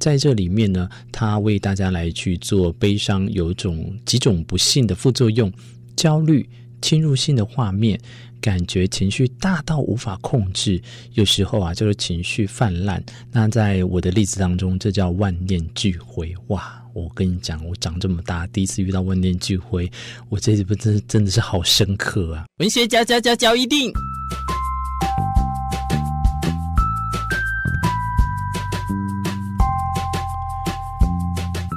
在这里面呢，他为大家来去做悲伤，有种几种不幸的副作用，焦虑、侵入性的画面。感觉情绪大到无法控制，有时候啊，就是情绪泛滥。那在我的例子当中，这叫万念俱灰。哇，我跟你讲，我长这么大，第一次遇到万念俱灰，我这次不真真的是好深刻啊！文学家教教教一定，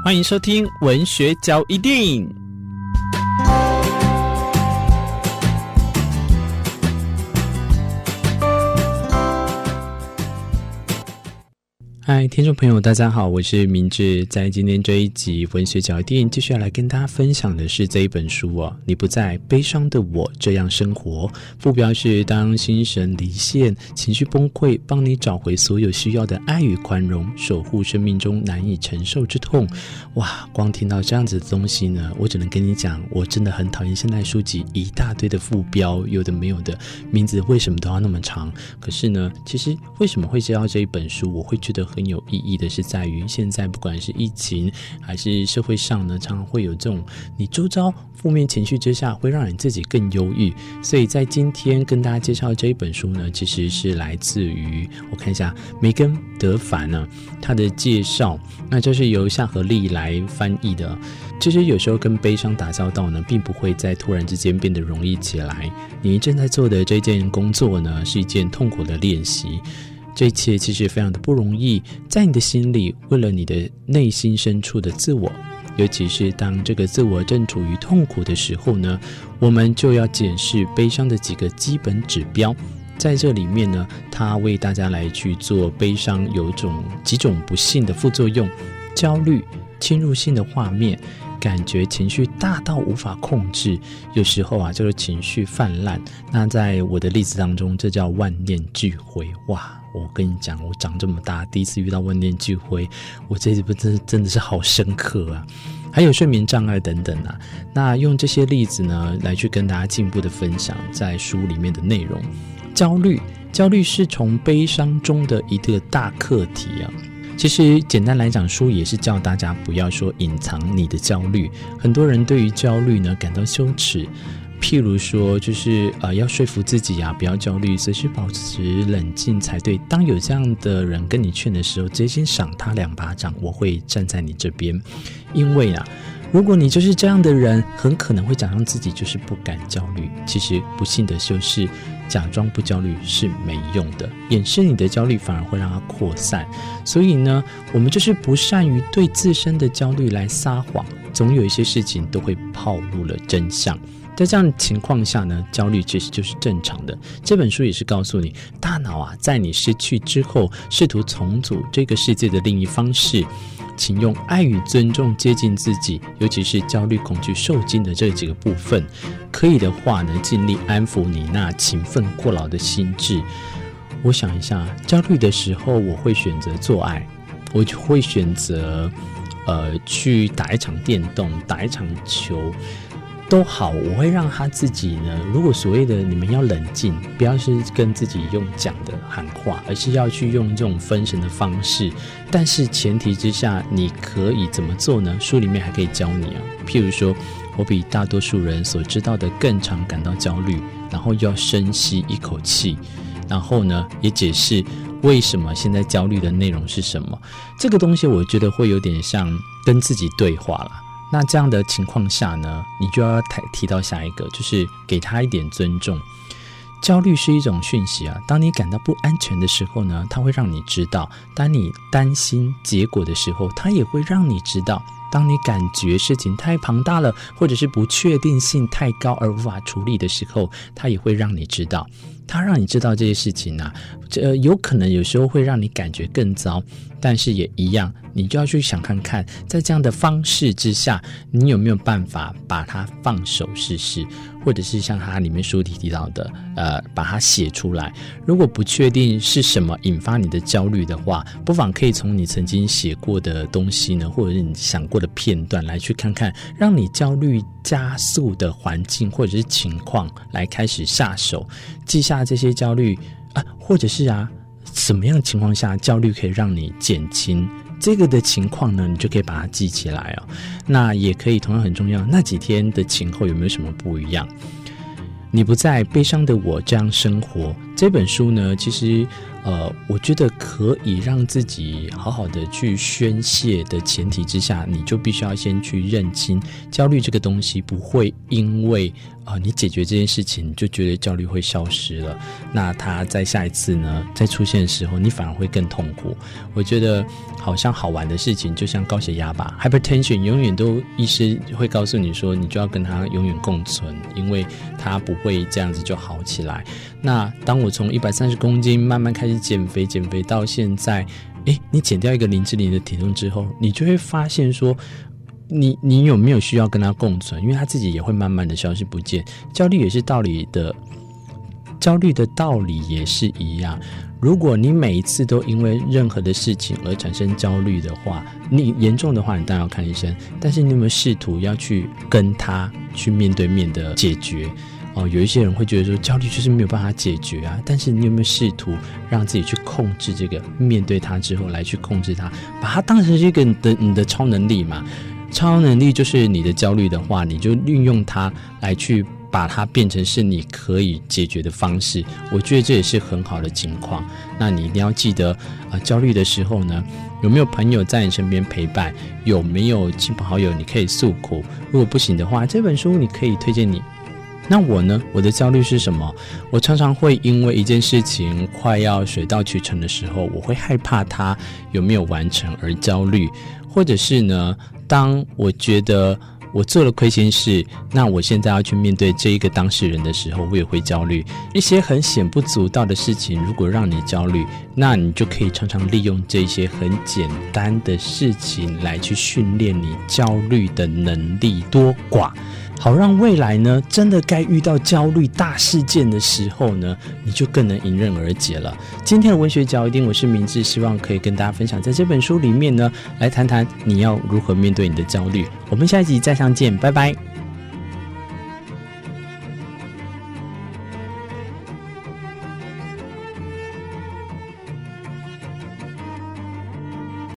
欢迎收听文学交易电影。嗨，听众朋友，大家好，我是明志。在今天这一集文学嚼一錠，继续要来跟大家分享的是这一本书哦。你不再悲伤的我这样生活，副标是当心神离线、情绪崩溃，帮你找回所有需要的爱与宽容，守护生命中难以承受之痛。哇，光听到这样子的东西呢，我只能跟你讲，我真的很讨厌现在书籍一大堆的副标，有的没有的名字，为什么都要那么长？可是呢，其实为什么会知道这一本书，我会觉得。很有意义的是，在于现在不管是疫情还是社会上呢，常常会有这种你周遭负面情绪之下，会让你自己更忧郁。所以在今天跟大家介绍这一本书呢，其实是来自于我看一下梅根德凡呢，他的介绍，那就是由夏和丽来翻译的。其实有时候跟悲伤打交道呢，并不会在突然之间变得容易起来。你正在做的这件工作呢，是一件痛苦的练习。这一切其实非常的不容易，在你的心里，为了你的内心深处的自我，尤其是当这个自我正处于痛苦的时候呢，我们就要检视悲伤的几个基本指标。在这里面呢，他为大家来去做悲伤有种几种不幸的副作用：焦虑、侵入性的画面，感觉情绪大到无法控制，有时候啊，就是情绪泛滥。那在我的例子当中，这叫万念俱灰。哇！我跟你讲，我长这么大，第一次遇到万念俱灰，我这次不真真的是好深刻啊！还有睡眠障碍等等啊，那用这些例子呢，来去跟大家进一步的分享在书里面的内容。焦虑，焦虑是从悲伤中的一个大课题啊。其实简单来讲，书也是教大家不要说隐藏你的焦虑。很多人对于焦虑呢感到羞耻。譬如说，就是呃，要说服自己呀、啊，不要焦虑，随时保持冷静才对。当有这样的人跟你劝的时候，直接先赏他两巴掌。我会站在你这边，因为啊，如果你就是这样的人，很可能会假装自己就是不敢焦虑。其实不幸的就是，假装不焦虑是没用的，掩饰你的焦虑反而会让它扩散。所以呢，我们就是不善于对自身的焦虑来撒谎，总有一些事情都会暴露了真相。在这样情况下呢，焦虑其实就是正常的。这本书也是告诉你，大脑啊，在你失去之后，试图重组这个世界的另一方式，请用爱与尊重接近自己，尤其是焦虑、恐惧、受惊的这几个部分。可以的话呢，尽力安抚你那勤奋过劳的心智。我想一下，焦虑的时候，我会选择做爱，我就会选择呃去打一场电动，打一场球。都好，我会让他自己呢。如果所谓的你们要冷静，不要是跟自己用讲的喊话，而是要去用这种分神的方式。但是前提之下，你可以怎么做呢？书里面还可以教你啊。譬如说，我比大多数人所知道的更常感到焦虑，然后要深吸一口气，然后呢，也解释为什么现在焦虑的内容是什么。这个东西我觉得会有点像跟自己对话了。那这样的情况下呢，你就要提提到下一个，就是给他一点尊重。焦虑是一种讯息啊，当你感到不安全的时候呢，它会让你知道；当你担心结果的时候，它也会让你知道；当你感觉事情太庞大了，或者是不确定性太高而无法处理的时候，它也会让你知道。它让你知道这些事情呢、啊，这有可能有时候会让你感觉更糟，但是也一样。你就要去想看看，在这样的方式之下，你有没有办法把它放手试试，或者是像它里面书里提到的，呃，把它写出来。如果不确定是什么引发你的焦虑的话，不妨可以从你曾经写过的东西呢，或者是你想过的片段来去看看，让你焦虑加速的环境或者是情况来开始下手，记下这些焦虑啊，或者是啊，什么样情况下焦虑可以让你减轻。这个的情况呢，你就可以把它记起来哦。那也可以同样很重要，那几天的前后有没有什么不一样？你不在悲伤的我这样生活这本书呢，其实。呃，我觉得可以让自己好好的去宣泄的前提之下，你就必须要先去认清焦虑这个东西不会因为啊、呃、你解决这件事情，你就觉得焦虑会消失了。那它在下一次呢再出现的时候，你反而会更痛苦。我觉得好像好玩的事情，就像高血压吧，hypertension，永远都医师会告诉你说，你就要跟它永远共存，因为它不会这样子就好起来。那当我从一百三十公斤慢慢开始减肥，减肥到现在，诶，你减掉一个林志玲的体重之后，你就会发现说，你你有没有需要跟他共存？因为他自己也会慢慢的消失不见。焦虑也是道理的，焦虑的道理也是一样。如果你每一次都因为任何的事情而产生焦虑的话，你严重的话，你当然要看医生。但是你有没有试图要去跟他去面对面的解决？哦，有一些人会觉得说焦虑就是没有办法解决啊，但是你有没有试图让自己去控制这个？面对它之后来去控制它，把它当成是一个你的你的超能力嘛？超能力就是你的焦虑的话，你就运用它来去把它变成是你可以解决的方式。我觉得这也是很好的情况。那你一定要记得啊，焦虑的时候呢，有没有朋友在你身边陪伴？有没有亲朋好友你可以诉苦？如果不行的话，这本书你可以推荐你。那我呢？我的焦虑是什么？我常常会因为一件事情快要水到渠成的时候，我会害怕它有没有完成而焦虑，或者是呢，当我觉得我做了亏心事，那我现在要去面对这一个当事人的时候，我也会焦虑。一些很显不足道的事情，如果让你焦虑，那你就可以常常利用这些很简单的事情来去训练你焦虑的能力多寡。好，让未来呢，真的该遇到焦虑大事件的时候呢，你就更能迎刃而解了。今天的文学角一定，我是明智，希望可以跟大家分享，在这本书里面呢，来谈谈你要如何面对你的焦虑。我们下一集再相见，拜拜。